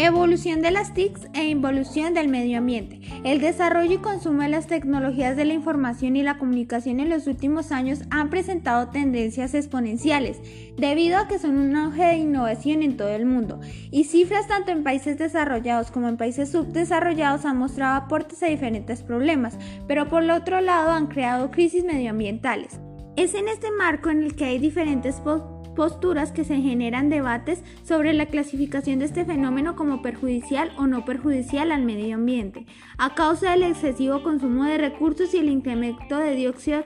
Evolución de las TICs e involución del medio ambiente. El desarrollo y consumo de las tecnologías de la información y la comunicación en los últimos años han presentado tendencias exponenciales, debido a que son un auge de innovación en todo el mundo, y cifras tanto en países desarrollados como en países subdesarrollados han mostrado aportes a diferentes problemas, pero por el otro lado han creado crisis medioambientales. Es en este marco en el que hay diferentes posturas que se generan debates sobre la clasificación de este fenómeno como perjudicial o no perjudicial al medio ambiente, a causa del excesivo consumo de recursos y el incremento de dióxido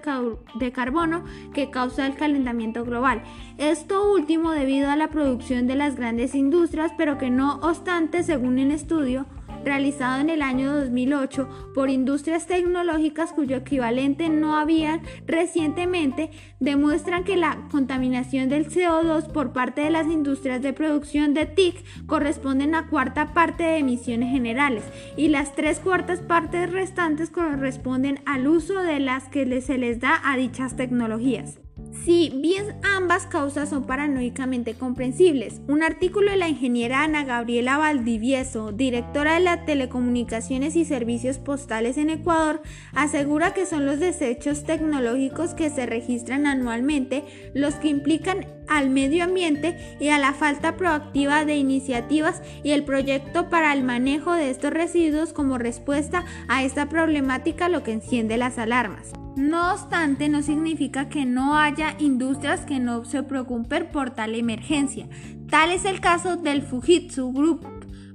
de carbono que causa el calentamiento global. Esto último debido a la producción de las grandes industrias, pero que no obstante, según un estudio, realizado en el año 2008 por industrias tecnológicas cuyo equivalente no habían recientemente, demuestran que la contaminación del CO2 por parte de las industrias de producción de TIC corresponden a cuarta parte de emisiones generales y las tres cuartas partes restantes corresponden al uso de las que se les da a dichas tecnologías. Si bien ambas causas son paranoicamente comprensibles, un artículo de la ingeniera Ana Gabriela Valdivieso, directora de las telecomunicaciones y servicios postales en Ecuador, asegura que son los desechos tecnológicos que se registran anualmente los que implican al medio ambiente y a la falta proactiva de iniciativas y el proyecto para el manejo de estos residuos como respuesta a esta problemática lo que enciende las alarmas. No obstante, no significa que no haya industrias que no se preocupen por tal emergencia. Tal es el caso del Fujitsu Group,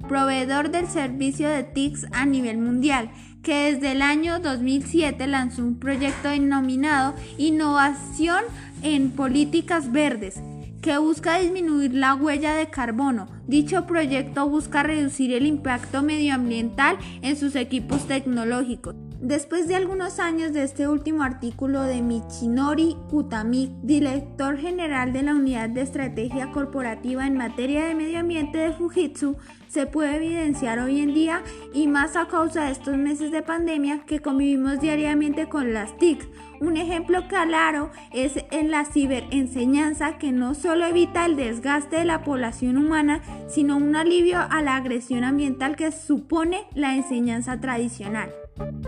proveedor del servicio de TICS a nivel mundial, que desde el año 2007 lanzó un proyecto denominado Innovación en Políticas Verdes, que busca disminuir la huella de carbono. Dicho proyecto busca reducir el impacto medioambiental en sus equipos tecnológicos. Después de algunos años de este último artículo de Michinori Kutami, director general de la Unidad de Estrategia Corporativa en materia de medio ambiente de Fujitsu, se puede evidenciar hoy en día y más a causa de estos meses de pandemia que convivimos diariamente con las TIC. Un ejemplo claro es en la ciberenseñanza que no solo evita el desgaste de la población humana, sino un alivio a la agresión ambiental que supone la enseñanza tradicional. Thank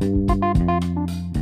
you.